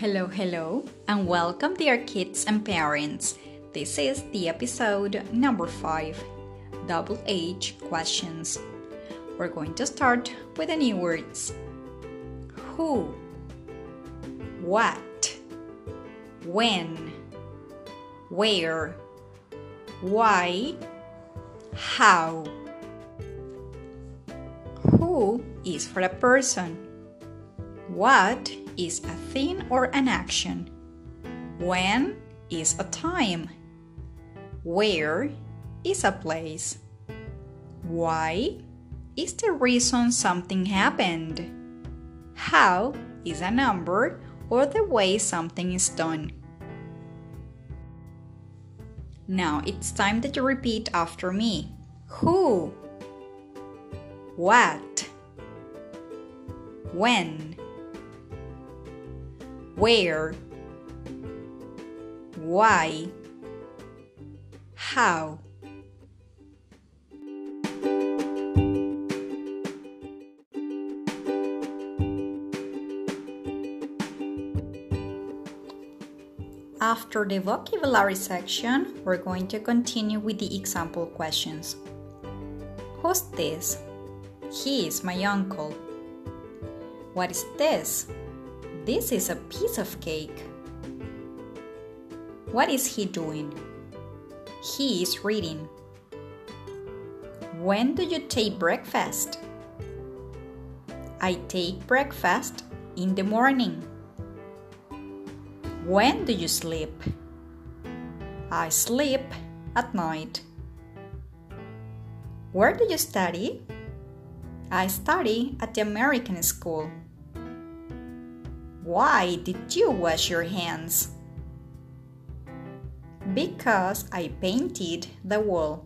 Hello, hello, and welcome, dear kids and parents. This is the episode number five WH questions. We're going to start with the new words Who, What, When, Where, Why, How. Who is for a person? What is a thing or an action? When is a time? Where is a place? Why is the reason something happened? How is a number or the way something is done? Now it's time that you repeat after me. Who? What? When? Where, why, how. After the vocabulary section, we're going to continue with the example questions. Who's this? He is my uncle. What is this? This is a piece of cake. What is he doing? He is reading. When do you take breakfast? I take breakfast in the morning. When do you sleep? I sleep at night. Where do you study? I study at the American school. Why did you wash your hands? Because I painted the wall.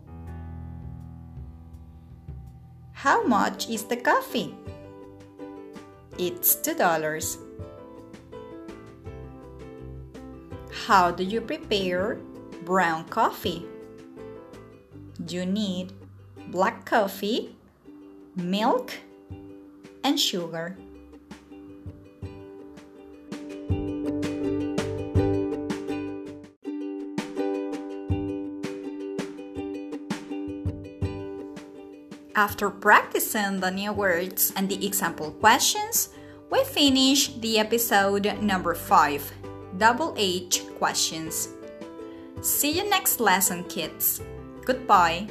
How much is the coffee? It's two dollars. How do you prepare brown coffee? You need black coffee, milk, and sugar. After practicing the new words and the example questions, we finish the episode number 5 WH questions. See you next lesson, kids. Goodbye.